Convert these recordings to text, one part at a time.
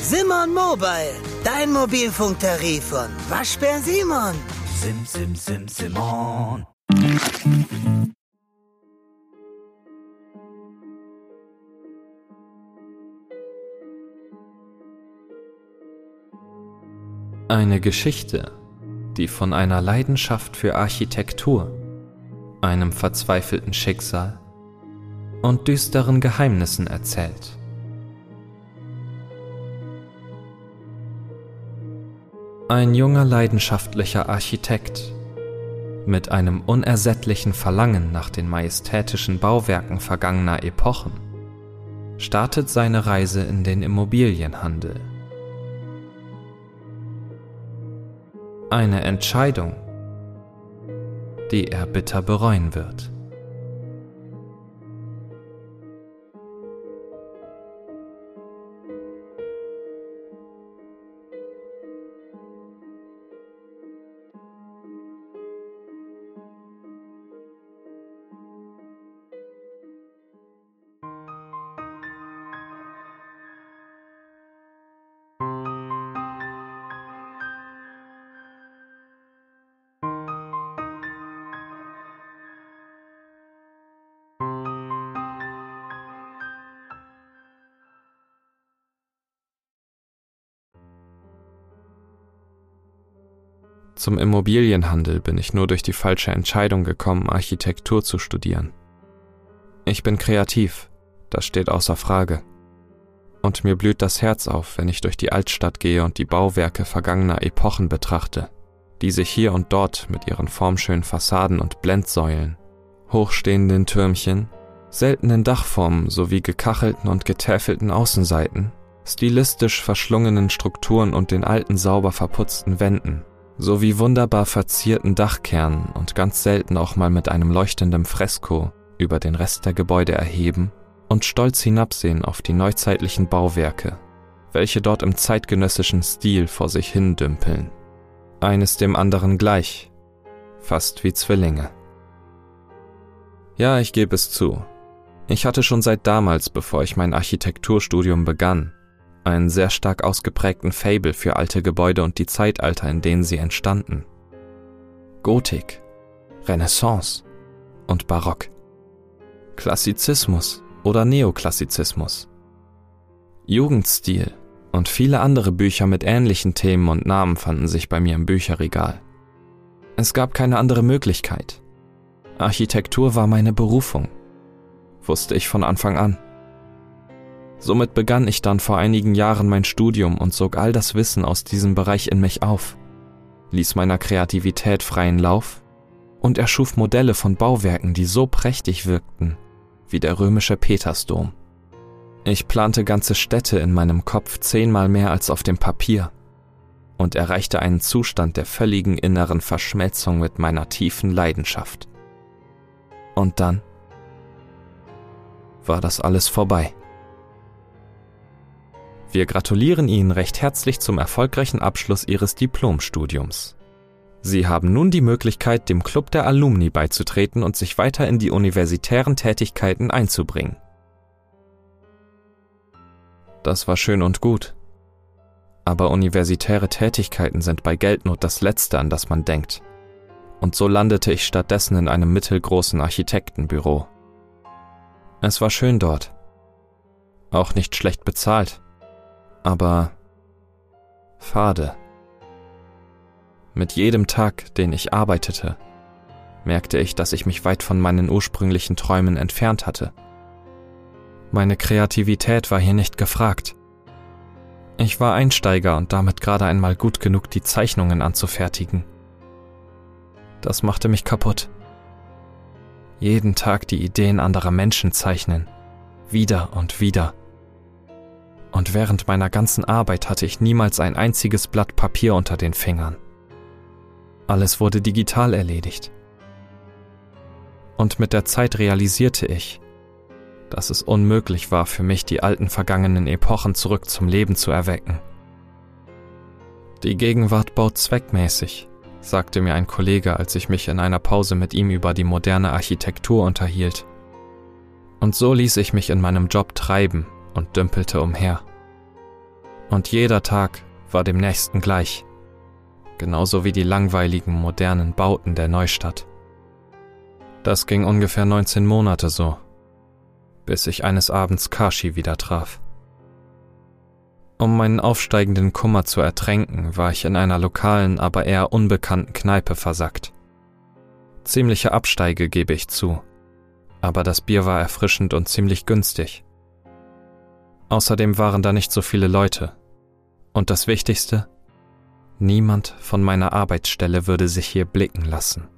Simon Mobile, dein Mobilfunktarif von Waschbär Simon. Sim, sim, sim, Simon. Eine Geschichte, die von einer Leidenschaft für Architektur, einem verzweifelten Schicksal und düsteren Geheimnissen erzählt. Ein junger leidenschaftlicher Architekt mit einem unersättlichen Verlangen nach den majestätischen Bauwerken vergangener Epochen startet seine Reise in den Immobilienhandel. Eine Entscheidung, die er bitter bereuen wird. Zum Immobilienhandel bin ich nur durch die falsche Entscheidung gekommen, Architektur zu studieren. Ich bin kreativ, das steht außer Frage. Und mir blüht das Herz auf, wenn ich durch die Altstadt gehe und die Bauwerke vergangener Epochen betrachte, die sich hier und dort mit ihren formschönen Fassaden und Blendsäulen, hochstehenden Türmchen, seltenen Dachformen sowie gekachelten und getäfelten Außenseiten, stilistisch verschlungenen Strukturen und den alten sauber verputzten Wänden sowie wunderbar verzierten Dachkernen und ganz selten auch mal mit einem leuchtenden Fresko über den Rest der Gebäude erheben und stolz hinabsehen auf die neuzeitlichen Bauwerke, welche dort im zeitgenössischen Stil vor sich hin dümpeln. Eines dem anderen gleich, fast wie Zwillinge. Ja, ich gebe es zu. Ich hatte schon seit damals, bevor ich mein Architekturstudium begann, einen sehr stark ausgeprägten Fable für alte Gebäude und die Zeitalter, in denen sie entstanden. Gotik, Renaissance und Barock. Klassizismus oder Neoklassizismus. Jugendstil und viele andere Bücher mit ähnlichen Themen und Namen fanden sich bei mir im Bücherregal. Es gab keine andere Möglichkeit. Architektur war meine Berufung, wusste ich von Anfang an. Somit begann ich dann vor einigen Jahren mein Studium und sog all das Wissen aus diesem Bereich in mich auf, ließ meiner Kreativität freien Lauf und erschuf Modelle von Bauwerken, die so prächtig wirkten wie der römische Petersdom. Ich plante ganze Städte in meinem Kopf zehnmal mehr als auf dem Papier und erreichte einen Zustand der völligen inneren Verschmelzung mit meiner tiefen Leidenschaft. Und dann war das alles vorbei. Wir gratulieren Ihnen recht herzlich zum erfolgreichen Abschluss Ihres Diplomstudiums. Sie haben nun die Möglichkeit, dem Club der Alumni beizutreten und sich weiter in die universitären Tätigkeiten einzubringen. Das war schön und gut. Aber universitäre Tätigkeiten sind bei Geldnot das Letzte, an das man denkt. Und so landete ich stattdessen in einem mittelgroßen Architektenbüro. Es war schön dort. Auch nicht schlecht bezahlt aber fade. Mit jedem Tag, den ich arbeitete, merkte ich, dass ich mich weit von meinen ursprünglichen Träumen entfernt hatte. Meine Kreativität war hier nicht gefragt. Ich war Einsteiger und damit gerade einmal gut genug, die Zeichnungen anzufertigen. Das machte mich kaputt. Jeden Tag die Ideen anderer Menschen zeichnen, wieder und wieder und während meiner ganzen Arbeit hatte ich niemals ein einziges Blatt Papier unter den Fingern. Alles wurde digital erledigt. Und mit der Zeit realisierte ich, dass es unmöglich war für mich, die alten vergangenen Epochen zurück zum Leben zu erwecken. Die Gegenwart baut zweckmäßig, sagte mir ein Kollege, als ich mich in einer Pause mit ihm über die moderne Architektur unterhielt. Und so ließ ich mich in meinem Job treiben und dümpelte umher. Und jeder Tag war dem nächsten gleich. Genauso wie die langweiligen, modernen Bauten der Neustadt. Das ging ungefähr 19 Monate so, bis ich eines Abends Kashi wieder traf. Um meinen aufsteigenden Kummer zu ertränken, war ich in einer lokalen, aber eher unbekannten Kneipe versackt. Ziemliche Absteige gebe ich zu, aber das Bier war erfrischend und ziemlich günstig. Außerdem waren da nicht so viele Leute. Und das Wichtigste? Niemand von meiner Arbeitsstelle würde sich hier blicken lassen.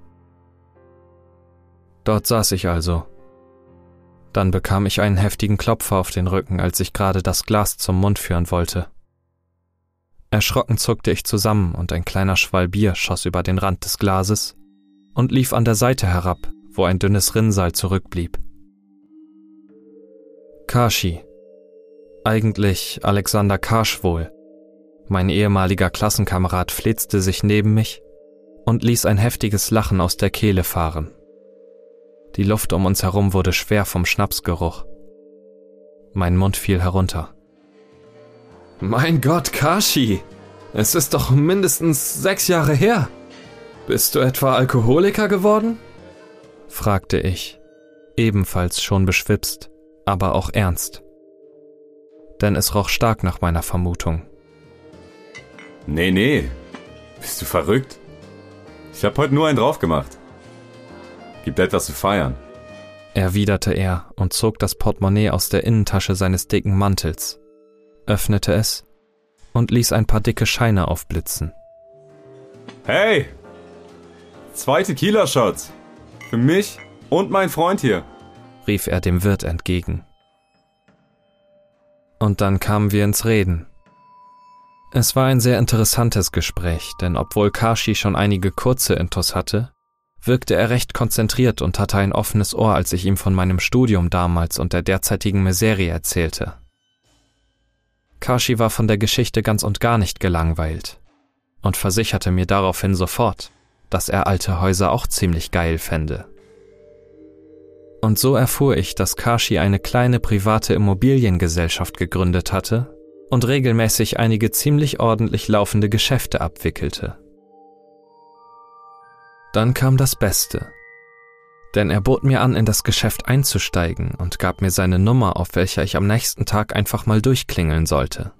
Dort saß ich also. Dann bekam ich einen heftigen Klopfer auf den Rücken, als ich gerade das Glas zum Mund führen wollte. Erschrocken zuckte ich zusammen und ein kleiner Schwall Bier schoss über den Rand des Glases und lief an der Seite herab, wo ein dünnes Rinnsal zurückblieb. Kashi. Eigentlich Alexander Karsch wohl. Mein ehemaliger Klassenkamerad flitzte sich neben mich und ließ ein heftiges Lachen aus der Kehle fahren. Die Luft um uns herum wurde schwer vom Schnapsgeruch. Mein Mund fiel herunter. Mein Gott, Kashi! Es ist doch mindestens sechs Jahre her. Bist du etwa Alkoholiker geworden? fragte ich, ebenfalls schon beschwipst, aber auch ernst. Denn es roch stark nach meiner Vermutung. Nee, nee. Bist du verrückt? Ich hab heute nur einen drauf gemacht. Gibt etwas zu feiern. Erwiderte er und zog das Portemonnaie aus der Innentasche seines dicken Mantels, öffnete es und ließ ein paar dicke Scheine aufblitzen. Hey! Zwei Tequila-Shots. Für mich und mein Freund hier, rief er dem Wirt entgegen. Und dann kamen wir ins Reden. Es war ein sehr interessantes Gespräch, denn obwohl Kashi schon einige kurze Intos hatte, wirkte er recht konzentriert und hatte ein offenes Ohr, als ich ihm von meinem Studium damals und der derzeitigen Miserie erzählte. Kashi war von der Geschichte ganz und gar nicht gelangweilt und versicherte mir daraufhin sofort, dass er alte Häuser auch ziemlich geil fände. Und so erfuhr ich, dass Kashi eine kleine private Immobiliengesellschaft gegründet hatte und regelmäßig einige ziemlich ordentlich laufende Geschäfte abwickelte. Dann kam das Beste. Denn er bot mir an, in das Geschäft einzusteigen und gab mir seine Nummer, auf welcher ich am nächsten Tag einfach mal durchklingeln sollte.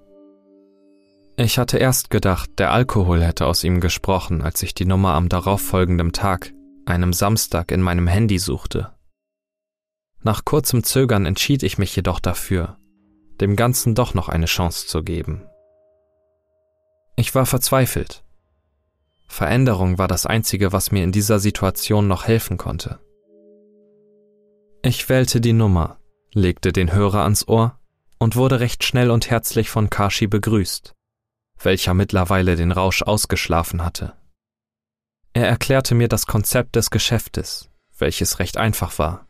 Ich hatte erst gedacht, der Alkohol hätte aus ihm gesprochen, als ich die Nummer am darauffolgenden Tag, einem Samstag, in meinem Handy suchte. Nach kurzem Zögern entschied ich mich jedoch dafür, dem Ganzen doch noch eine Chance zu geben. Ich war verzweifelt. Veränderung war das Einzige, was mir in dieser Situation noch helfen konnte. Ich wählte die Nummer, legte den Hörer ans Ohr und wurde recht schnell und herzlich von Kashi begrüßt welcher mittlerweile den Rausch ausgeschlafen hatte. Er erklärte mir das Konzept des Geschäftes, welches recht einfach war.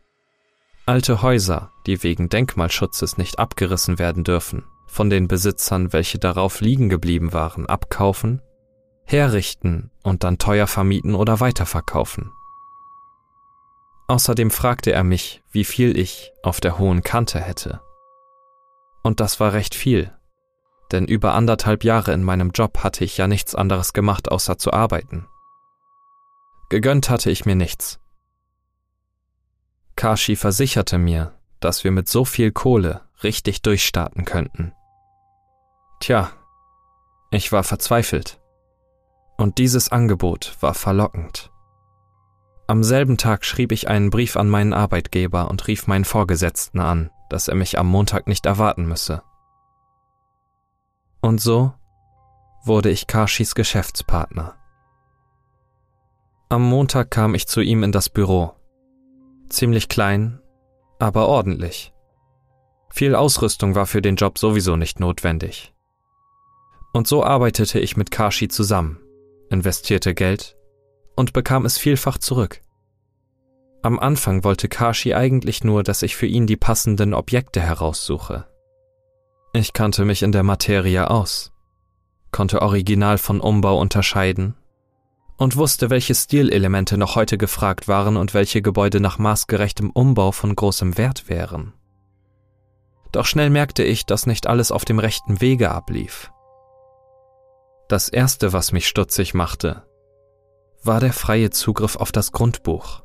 Alte Häuser, die wegen Denkmalschutzes nicht abgerissen werden dürfen, von den Besitzern, welche darauf liegen geblieben waren, abkaufen, herrichten und dann teuer vermieten oder weiterverkaufen. Außerdem fragte er mich, wie viel ich auf der hohen Kante hätte. Und das war recht viel, denn über anderthalb Jahre in meinem Job hatte ich ja nichts anderes gemacht, außer zu arbeiten. Gegönnt hatte ich mir nichts. Kashi versicherte mir, dass wir mit so viel Kohle richtig durchstarten könnten. Tja, ich war verzweifelt. Und dieses Angebot war verlockend. Am selben Tag schrieb ich einen Brief an meinen Arbeitgeber und rief meinen Vorgesetzten an, dass er mich am Montag nicht erwarten müsse. Und so wurde ich Kashis Geschäftspartner. Am Montag kam ich zu ihm in das Büro. Ziemlich klein, aber ordentlich. Viel Ausrüstung war für den Job sowieso nicht notwendig. Und so arbeitete ich mit Kashi zusammen, investierte Geld und bekam es vielfach zurück. Am Anfang wollte Kashi eigentlich nur, dass ich für ihn die passenden Objekte heraussuche. Ich kannte mich in der Materie aus, konnte Original von Umbau unterscheiden und wusste, welche Stilelemente noch heute gefragt waren und welche Gebäude nach maßgerechtem Umbau von großem Wert wären. Doch schnell merkte ich, dass nicht alles auf dem rechten Wege ablief. Das Erste, was mich stutzig machte, war der freie Zugriff auf das Grundbuch.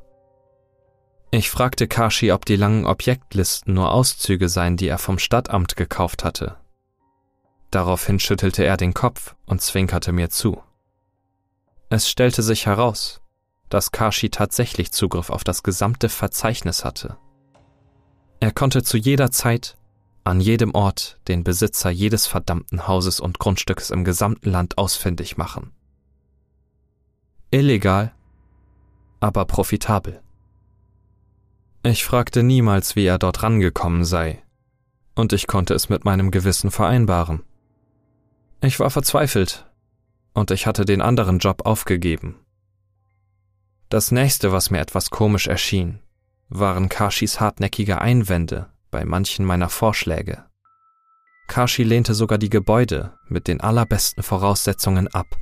Ich fragte Kashi, ob die langen Objektlisten nur Auszüge seien, die er vom Stadtamt gekauft hatte. Daraufhin schüttelte er den Kopf und zwinkerte mir zu. Es stellte sich heraus, dass Kashi tatsächlich Zugriff auf das gesamte Verzeichnis hatte. Er konnte zu jeder Zeit, an jedem Ort den Besitzer jedes verdammten Hauses und Grundstücks im gesamten Land ausfindig machen. Illegal, aber profitabel. Ich fragte niemals, wie er dort rangekommen sei, und ich konnte es mit meinem Gewissen vereinbaren. Ich war verzweifelt, und ich hatte den anderen Job aufgegeben. Das nächste, was mir etwas komisch erschien, waren Kashis hartnäckige Einwände bei manchen meiner Vorschläge. Kashi lehnte sogar die Gebäude mit den allerbesten Voraussetzungen ab,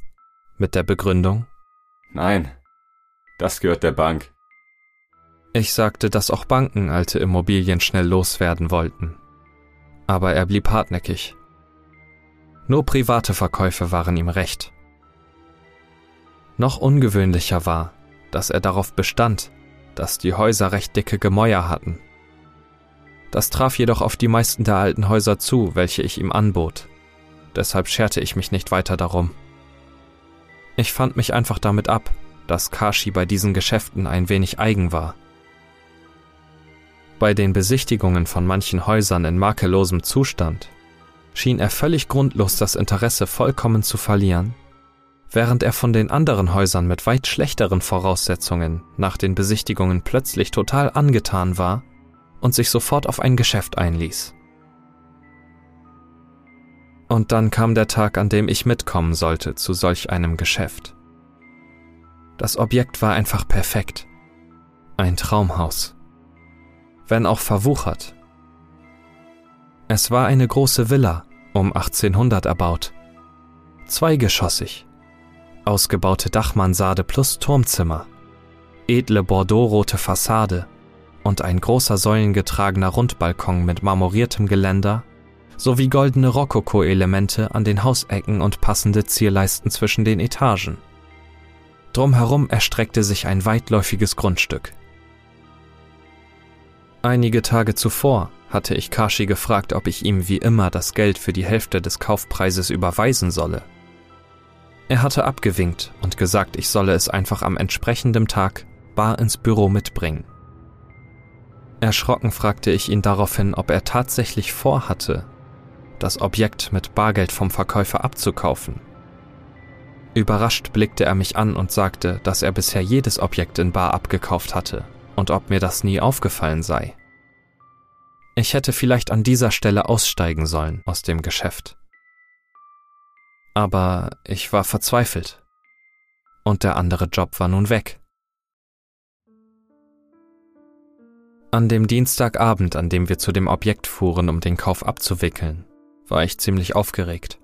mit der Begründung, Nein, das gehört der Bank. Ich sagte, dass auch Banken alte Immobilien schnell loswerden wollten. Aber er blieb hartnäckig. Nur private Verkäufe waren ihm recht. Noch ungewöhnlicher war, dass er darauf bestand, dass die Häuser recht dicke Gemäuer hatten. Das traf jedoch auf die meisten der alten Häuser zu, welche ich ihm anbot. Deshalb scherte ich mich nicht weiter darum. Ich fand mich einfach damit ab, dass Kashi bei diesen Geschäften ein wenig eigen war. Bei den Besichtigungen von manchen Häusern in makellosem Zustand schien er völlig grundlos das Interesse vollkommen zu verlieren, während er von den anderen Häusern mit weit schlechteren Voraussetzungen nach den Besichtigungen plötzlich total angetan war und sich sofort auf ein Geschäft einließ. Und dann kam der Tag, an dem ich mitkommen sollte zu solch einem Geschäft. Das Objekt war einfach perfekt. Ein Traumhaus. Wenn auch verwuchert. Es war eine große Villa, um 1800 erbaut. Zweigeschossig. Ausgebaute Dachmansarde plus Turmzimmer. Edle bordeauxrote Fassade und ein großer säulengetragener Rundbalkon mit marmoriertem Geländer sowie goldene Rokoko-Elemente an den Hausecken und passende Zierleisten zwischen den Etagen. Drumherum erstreckte sich ein weitläufiges Grundstück. Einige Tage zuvor hatte ich Kashi gefragt, ob ich ihm wie immer das Geld für die Hälfte des Kaufpreises überweisen solle. Er hatte abgewinkt und gesagt, ich solle es einfach am entsprechenden Tag bar ins Büro mitbringen. Erschrocken fragte ich ihn daraufhin, ob er tatsächlich vorhatte, das Objekt mit Bargeld vom Verkäufer abzukaufen. Überrascht blickte er mich an und sagte, dass er bisher jedes Objekt in Bar abgekauft hatte und ob mir das nie aufgefallen sei. Ich hätte vielleicht an dieser Stelle aussteigen sollen aus dem Geschäft. Aber ich war verzweifelt. Und der andere Job war nun weg. An dem Dienstagabend, an dem wir zu dem Objekt fuhren, um den Kauf abzuwickeln, war ich ziemlich aufgeregt.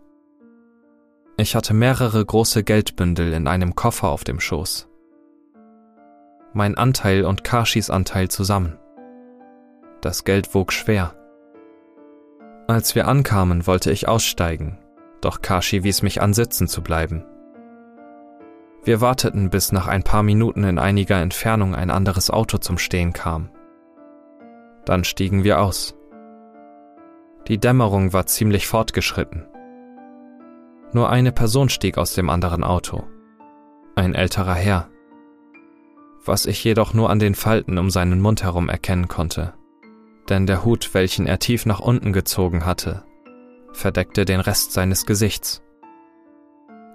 Ich hatte mehrere große Geldbündel in einem Koffer auf dem Schoß. Mein Anteil und Kashis Anteil zusammen. Das Geld wog schwer. Als wir ankamen, wollte ich aussteigen, doch Kashi wies mich an, sitzen zu bleiben. Wir warteten, bis nach ein paar Minuten in einiger Entfernung ein anderes Auto zum Stehen kam. Dann stiegen wir aus. Die Dämmerung war ziemlich fortgeschritten. Nur eine Person stieg aus dem anderen Auto. Ein älterer Herr. Was ich jedoch nur an den Falten um seinen Mund herum erkennen konnte. Denn der Hut, welchen er tief nach unten gezogen hatte, verdeckte den Rest seines Gesichts.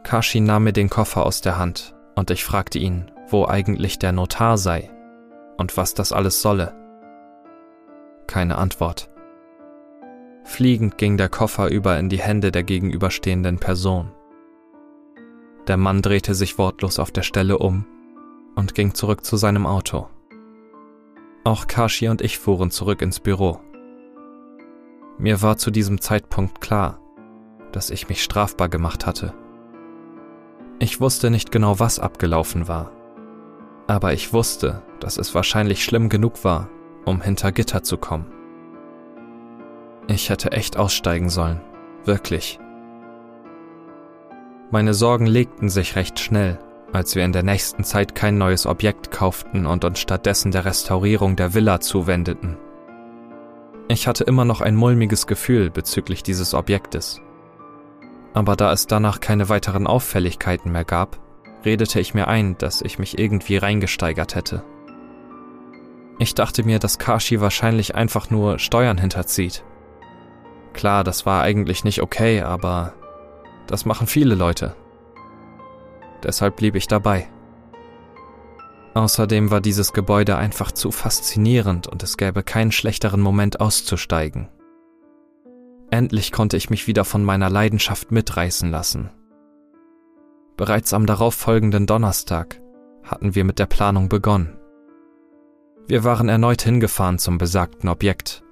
Kashi nahm mir den Koffer aus der Hand und ich fragte ihn, wo eigentlich der Notar sei und was das alles solle. Keine Antwort. Fliegend ging der Koffer über in die Hände der gegenüberstehenden Person. Der Mann drehte sich wortlos auf der Stelle um und ging zurück zu seinem Auto. Auch Kashi und ich fuhren zurück ins Büro. Mir war zu diesem Zeitpunkt klar, dass ich mich strafbar gemacht hatte. Ich wusste nicht genau, was abgelaufen war, aber ich wusste, dass es wahrscheinlich schlimm genug war, um hinter Gitter zu kommen. Ich hätte echt aussteigen sollen. Wirklich. Meine Sorgen legten sich recht schnell, als wir in der nächsten Zeit kein neues Objekt kauften und uns stattdessen der Restaurierung der Villa zuwendeten. Ich hatte immer noch ein mulmiges Gefühl bezüglich dieses Objektes. Aber da es danach keine weiteren Auffälligkeiten mehr gab, redete ich mir ein, dass ich mich irgendwie reingesteigert hätte. Ich dachte mir, dass Kashi wahrscheinlich einfach nur Steuern hinterzieht. Klar, das war eigentlich nicht okay, aber das machen viele Leute. Deshalb blieb ich dabei. Außerdem war dieses Gebäude einfach zu faszinierend und es gäbe keinen schlechteren Moment auszusteigen. Endlich konnte ich mich wieder von meiner Leidenschaft mitreißen lassen. Bereits am darauffolgenden Donnerstag hatten wir mit der Planung begonnen. Wir waren erneut hingefahren zum besagten Objekt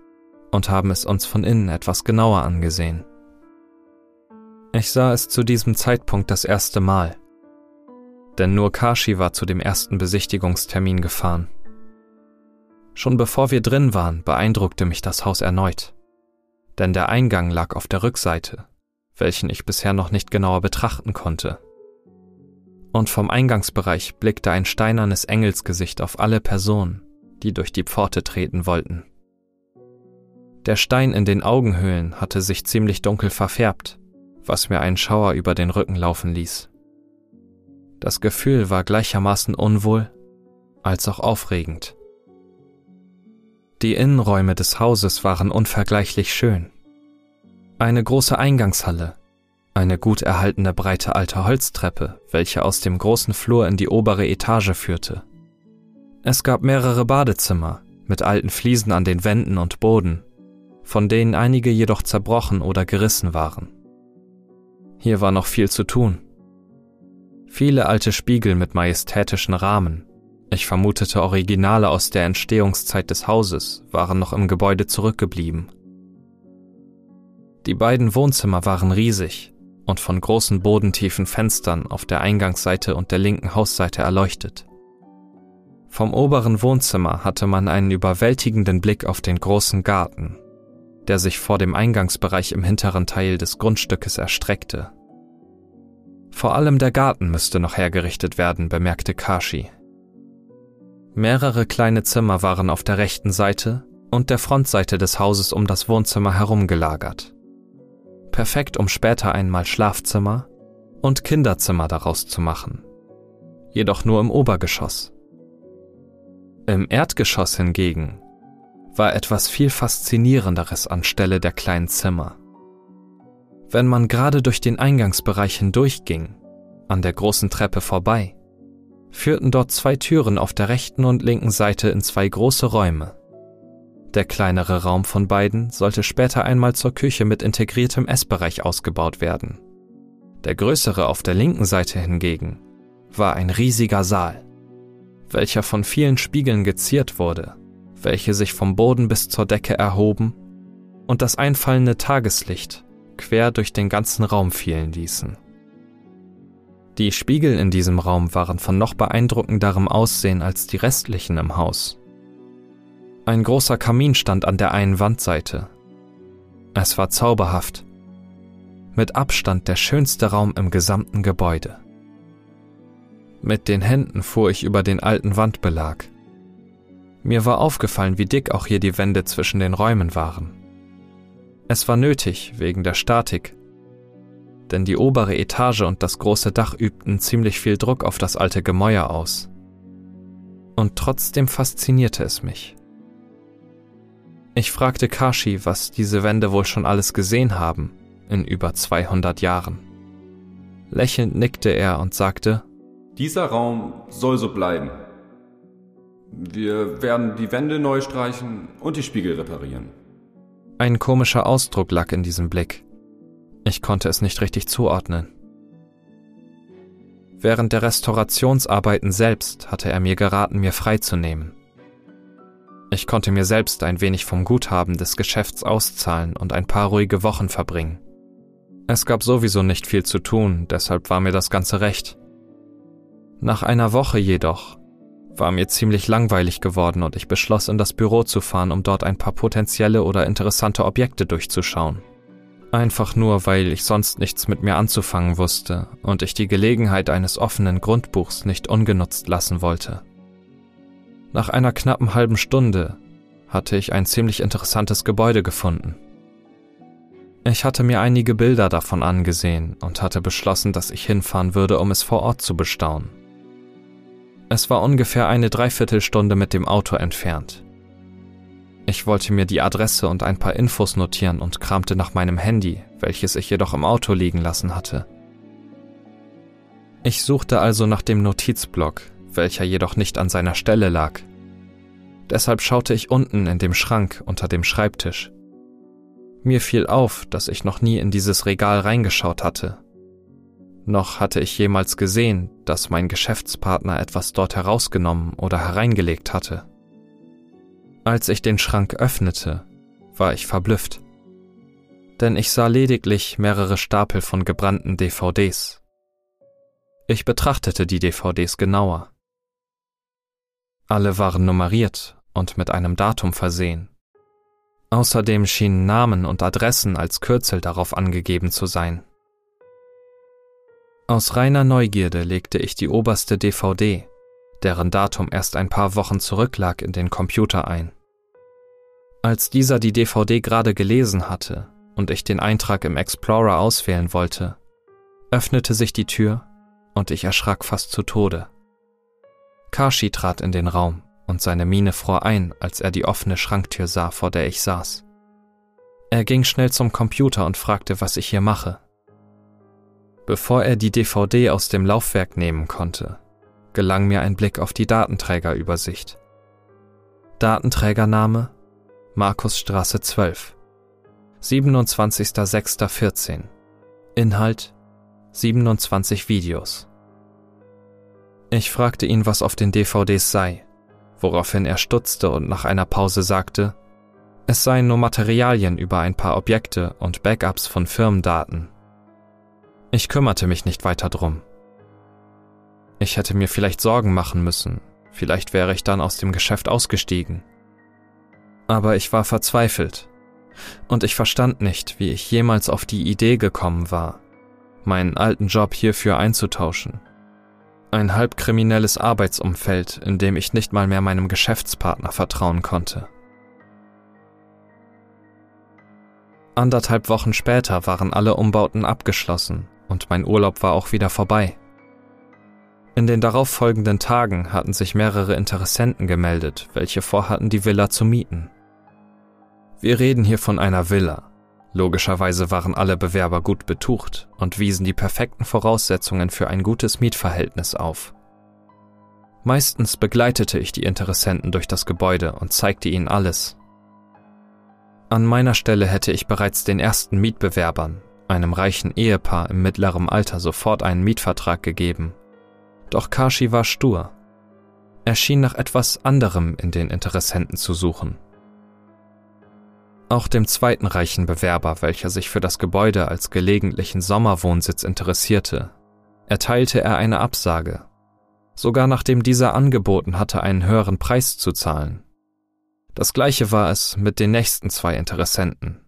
und haben es uns von innen etwas genauer angesehen. Ich sah es zu diesem Zeitpunkt das erste Mal denn nur Kashi war zu dem ersten Besichtigungstermin gefahren. Schon bevor wir drin waren, beeindruckte mich das Haus erneut. Denn der Eingang lag auf der Rückseite, welchen ich bisher noch nicht genauer betrachten konnte. Und vom Eingangsbereich blickte ein steinernes Engelsgesicht auf alle Personen, die durch die Pforte treten wollten. Der Stein in den Augenhöhlen hatte sich ziemlich dunkel verfärbt, was mir einen Schauer über den Rücken laufen ließ. Das Gefühl war gleichermaßen unwohl als auch aufregend. Die Innenräume des Hauses waren unvergleichlich schön. Eine große Eingangshalle, eine gut erhaltene breite alte Holztreppe, welche aus dem großen Flur in die obere Etage führte. Es gab mehrere Badezimmer mit alten Fliesen an den Wänden und Boden, von denen einige jedoch zerbrochen oder gerissen waren. Hier war noch viel zu tun. Viele alte Spiegel mit majestätischen Rahmen, ich vermutete Originale aus der Entstehungszeit des Hauses, waren noch im Gebäude zurückgeblieben. Die beiden Wohnzimmer waren riesig und von großen bodentiefen Fenstern auf der Eingangsseite und der linken Hausseite erleuchtet. Vom oberen Wohnzimmer hatte man einen überwältigenden Blick auf den großen Garten, der sich vor dem Eingangsbereich im hinteren Teil des Grundstückes erstreckte. Vor allem der Garten müsste noch hergerichtet werden, bemerkte Kashi. Mehrere kleine Zimmer waren auf der rechten Seite und der Frontseite des Hauses um das Wohnzimmer herum gelagert. Perfekt, um später einmal Schlafzimmer und Kinderzimmer daraus zu machen. Jedoch nur im Obergeschoss. Im Erdgeschoss hingegen war etwas viel Faszinierenderes anstelle der kleinen Zimmer. Wenn man gerade durch den Eingangsbereich hindurchging, an der großen Treppe vorbei, führten dort zwei Türen auf der rechten und linken Seite in zwei große Räume. Der kleinere Raum von beiden sollte später einmal zur Küche mit integriertem Essbereich ausgebaut werden. Der größere auf der linken Seite hingegen war ein riesiger Saal, welcher von vielen Spiegeln geziert wurde, welche sich vom Boden bis zur Decke erhoben und das einfallende Tageslicht quer durch den ganzen Raum fielen ließen. Die Spiegel in diesem Raum waren von noch beeindruckenderem Aussehen als die restlichen im Haus. Ein großer Kamin stand an der einen Wandseite. Es war zauberhaft. Mit Abstand der schönste Raum im gesamten Gebäude. Mit den Händen fuhr ich über den alten Wandbelag. Mir war aufgefallen, wie dick auch hier die Wände zwischen den Räumen waren. Es war nötig wegen der Statik, denn die obere Etage und das große Dach übten ziemlich viel Druck auf das alte Gemäuer aus. Und trotzdem faszinierte es mich. Ich fragte Kashi, was diese Wände wohl schon alles gesehen haben in über 200 Jahren. Lächelnd nickte er und sagte, Dieser Raum soll so bleiben. Wir werden die Wände neu streichen und die Spiegel reparieren. Ein komischer Ausdruck lag in diesem Blick. Ich konnte es nicht richtig zuordnen. Während der Restaurationsarbeiten selbst hatte er mir geraten, mir freizunehmen. Ich konnte mir selbst ein wenig vom Guthaben des Geschäfts auszahlen und ein paar ruhige Wochen verbringen. Es gab sowieso nicht viel zu tun, deshalb war mir das Ganze recht. Nach einer Woche jedoch war mir ziemlich langweilig geworden und ich beschloss, in das Büro zu fahren, um dort ein paar potenzielle oder interessante Objekte durchzuschauen. Einfach nur, weil ich sonst nichts mit mir anzufangen wusste und ich die Gelegenheit eines offenen Grundbuchs nicht ungenutzt lassen wollte. Nach einer knappen halben Stunde hatte ich ein ziemlich interessantes Gebäude gefunden. Ich hatte mir einige Bilder davon angesehen und hatte beschlossen, dass ich hinfahren würde, um es vor Ort zu bestaunen. Es war ungefähr eine Dreiviertelstunde mit dem Auto entfernt. Ich wollte mir die Adresse und ein paar Infos notieren und kramte nach meinem Handy, welches ich jedoch im Auto liegen lassen hatte. Ich suchte also nach dem Notizblock, welcher jedoch nicht an seiner Stelle lag. Deshalb schaute ich unten in dem Schrank unter dem Schreibtisch. Mir fiel auf, dass ich noch nie in dieses Regal reingeschaut hatte. Noch hatte ich jemals gesehen, dass mein Geschäftspartner etwas dort herausgenommen oder hereingelegt hatte. Als ich den Schrank öffnete, war ich verblüfft. Denn ich sah lediglich mehrere Stapel von gebrannten DVDs. Ich betrachtete die DVDs genauer. Alle waren nummeriert und mit einem Datum versehen. Außerdem schienen Namen und Adressen als Kürzel darauf angegeben zu sein. Aus reiner Neugierde legte ich die oberste DVD, deren Datum erst ein paar Wochen zurücklag, in den Computer ein. Als dieser die DVD gerade gelesen hatte und ich den Eintrag im Explorer auswählen wollte, öffnete sich die Tür und ich erschrak fast zu Tode. Kashi trat in den Raum und seine Miene fror ein, als er die offene Schranktür sah, vor der ich saß. Er ging schnell zum Computer und fragte, was ich hier mache. Bevor er die DVD aus dem Laufwerk nehmen konnte, gelang mir ein Blick auf die Datenträgerübersicht. Datenträgername? Markusstraße 12 27.06.14 Inhalt? 27 Videos. Ich fragte ihn, was auf den DVDs sei woraufhin er stutzte und nach einer Pause sagte, es seien nur Materialien über ein paar Objekte und Backups von Firmendaten. Ich kümmerte mich nicht weiter drum. Ich hätte mir vielleicht Sorgen machen müssen, vielleicht wäre ich dann aus dem Geschäft ausgestiegen. Aber ich war verzweifelt, und ich verstand nicht, wie ich jemals auf die Idee gekommen war, meinen alten Job hierfür einzutauschen. Ein halbkriminelles Arbeitsumfeld, in dem ich nicht mal mehr meinem Geschäftspartner vertrauen konnte. Anderthalb Wochen später waren alle Umbauten abgeschlossen und mein Urlaub war auch wieder vorbei. In den darauffolgenden Tagen hatten sich mehrere Interessenten gemeldet, welche vorhatten, die Villa zu mieten. Wir reden hier von einer Villa, Logischerweise waren alle Bewerber gut betucht und wiesen die perfekten Voraussetzungen für ein gutes Mietverhältnis auf. Meistens begleitete ich die Interessenten durch das Gebäude und zeigte ihnen alles. An meiner Stelle hätte ich bereits den ersten Mietbewerbern, einem reichen Ehepaar im mittleren Alter, sofort einen Mietvertrag gegeben. Doch Kashi war stur. Er schien nach etwas anderem in den Interessenten zu suchen. Auch dem zweiten reichen Bewerber, welcher sich für das Gebäude als gelegentlichen Sommerwohnsitz interessierte, erteilte er eine Absage, sogar nachdem dieser angeboten hatte, einen höheren Preis zu zahlen. Das gleiche war es mit den nächsten zwei Interessenten,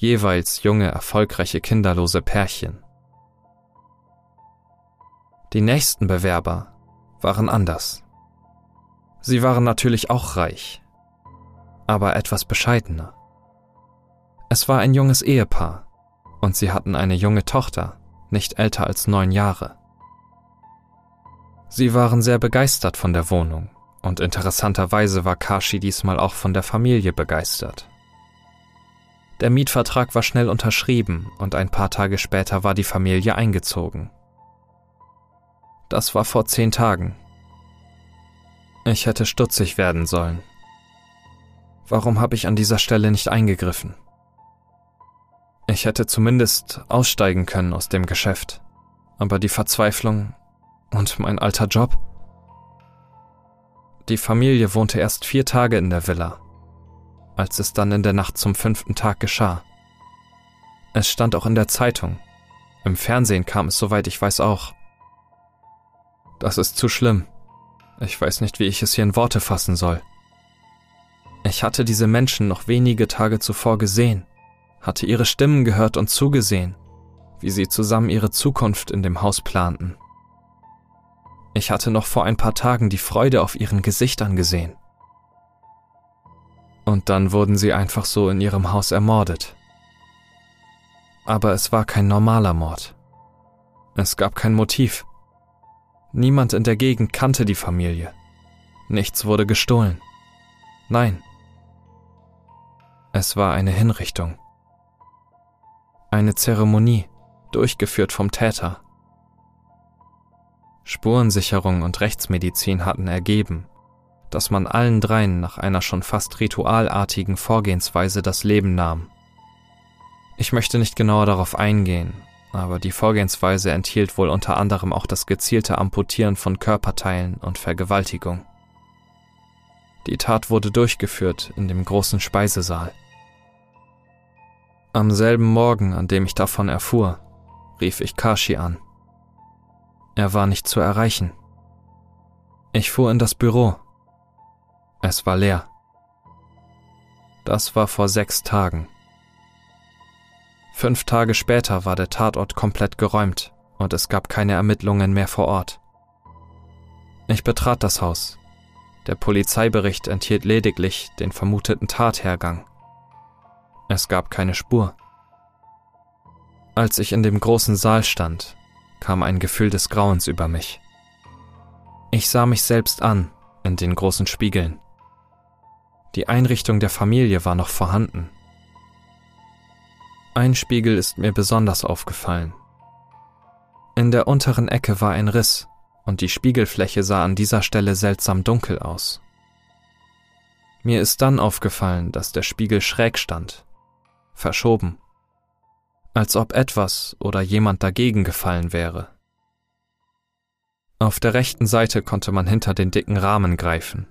jeweils junge, erfolgreiche, kinderlose Pärchen. Die nächsten Bewerber waren anders. Sie waren natürlich auch reich, aber etwas bescheidener. Es war ein junges Ehepaar und sie hatten eine junge Tochter, nicht älter als neun Jahre. Sie waren sehr begeistert von der Wohnung und interessanterweise war Kashi diesmal auch von der Familie begeistert. Der Mietvertrag war schnell unterschrieben und ein paar Tage später war die Familie eingezogen. Das war vor zehn Tagen. Ich hätte stutzig werden sollen. Warum habe ich an dieser Stelle nicht eingegriffen? Ich hätte zumindest aussteigen können aus dem Geschäft. Aber die Verzweiflung und mein alter Job. Die Familie wohnte erst vier Tage in der Villa, als es dann in der Nacht zum fünften Tag geschah. Es stand auch in der Zeitung. Im Fernsehen kam es, soweit ich weiß, auch. Das ist zu schlimm. Ich weiß nicht, wie ich es hier in Worte fassen soll. Ich hatte diese Menschen noch wenige Tage zuvor gesehen, hatte ihre Stimmen gehört und zugesehen, wie sie zusammen ihre Zukunft in dem Haus planten. Ich hatte noch vor ein paar Tagen die Freude auf ihren Gesichtern gesehen. Und dann wurden sie einfach so in ihrem Haus ermordet. Aber es war kein normaler Mord. Es gab kein Motiv. Niemand in der Gegend kannte die Familie. Nichts wurde gestohlen. Nein. Es war eine Hinrichtung. Eine Zeremonie, durchgeführt vom Täter. Spurensicherung und Rechtsmedizin hatten ergeben, dass man allen dreien nach einer schon fast ritualartigen Vorgehensweise das Leben nahm. Ich möchte nicht genauer darauf eingehen, aber die Vorgehensweise enthielt wohl unter anderem auch das gezielte Amputieren von Körperteilen und Vergewaltigung. Die Tat wurde durchgeführt in dem großen Speisesaal. Am selben Morgen, an dem ich davon erfuhr, rief ich Kashi an. Er war nicht zu erreichen. Ich fuhr in das Büro. Es war leer. Das war vor sechs Tagen. Fünf Tage später war der Tatort komplett geräumt und es gab keine Ermittlungen mehr vor Ort. Ich betrat das Haus. Der Polizeibericht enthielt lediglich den vermuteten Tathergang. Es gab keine Spur. Als ich in dem großen Saal stand, kam ein Gefühl des Grauens über mich. Ich sah mich selbst an in den großen Spiegeln. Die Einrichtung der Familie war noch vorhanden. Ein Spiegel ist mir besonders aufgefallen. In der unteren Ecke war ein Riss und die Spiegelfläche sah an dieser Stelle seltsam dunkel aus. Mir ist dann aufgefallen, dass der Spiegel schräg stand, verschoben, als ob etwas oder jemand dagegen gefallen wäre. Auf der rechten Seite konnte man hinter den dicken Rahmen greifen.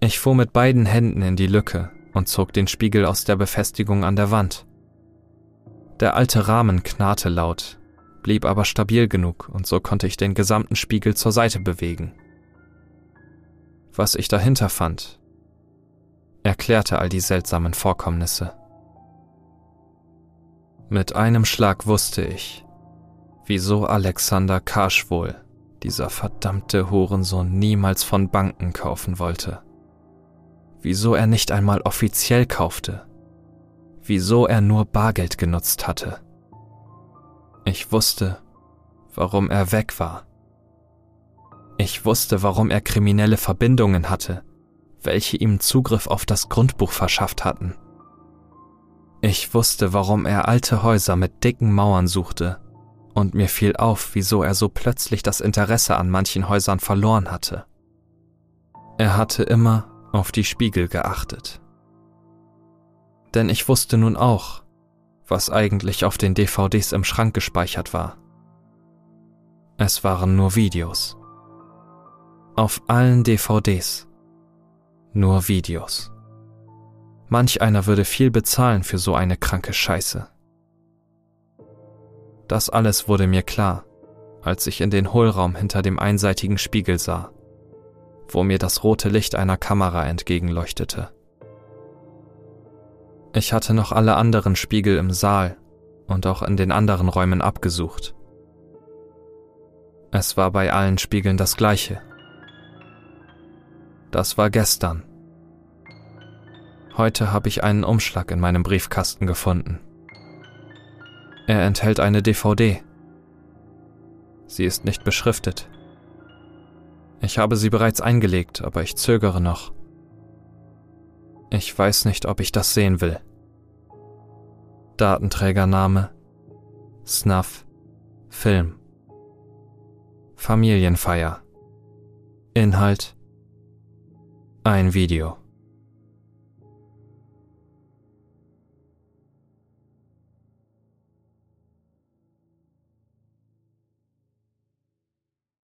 Ich fuhr mit beiden Händen in die Lücke und zog den Spiegel aus der Befestigung an der Wand. Der alte Rahmen knarrte laut, blieb aber stabil genug und so konnte ich den gesamten Spiegel zur Seite bewegen. Was ich dahinter fand, erklärte all die seltsamen Vorkommnisse. Mit einem Schlag wusste ich, wieso Alexander Karschwohl, dieser verdammte Hurensohn, niemals von Banken kaufen wollte. Wieso er nicht einmal offiziell kaufte, wieso er nur Bargeld genutzt hatte. Ich wusste, warum er weg war. Ich wusste, warum er kriminelle Verbindungen hatte, welche ihm Zugriff auf das Grundbuch verschafft hatten. Ich wusste, warum er alte Häuser mit dicken Mauern suchte, und mir fiel auf, wieso er so plötzlich das Interesse an manchen Häusern verloren hatte. Er hatte immer auf die Spiegel geachtet denn ich wusste nun auch, was eigentlich auf den DVDs im Schrank gespeichert war. Es waren nur Videos. Auf allen DVDs. Nur Videos. Manch einer würde viel bezahlen für so eine kranke Scheiße. Das alles wurde mir klar, als ich in den Hohlraum hinter dem einseitigen Spiegel sah, wo mir das rote Licht einer Kamera entgegenleuchtete. Ich hatte noch alle anderen Spiegel im Saal und auch in den anderen Räumen abgesucht. Es war bei allen Spiegeln das gleiche. Das war gestern. Heute habe ich einen Umschlag in meinem Briefkasten gefunden. Er enthält eine DVD. Sie ist nicht beschriftet. Ich habe sie bereits eingelegt, aber ich zögere noch. Ich weiß nicht, ob ich das sehen will. Datenträgername? Snuff. Film. Familienfeier. Inhalt? Ein Video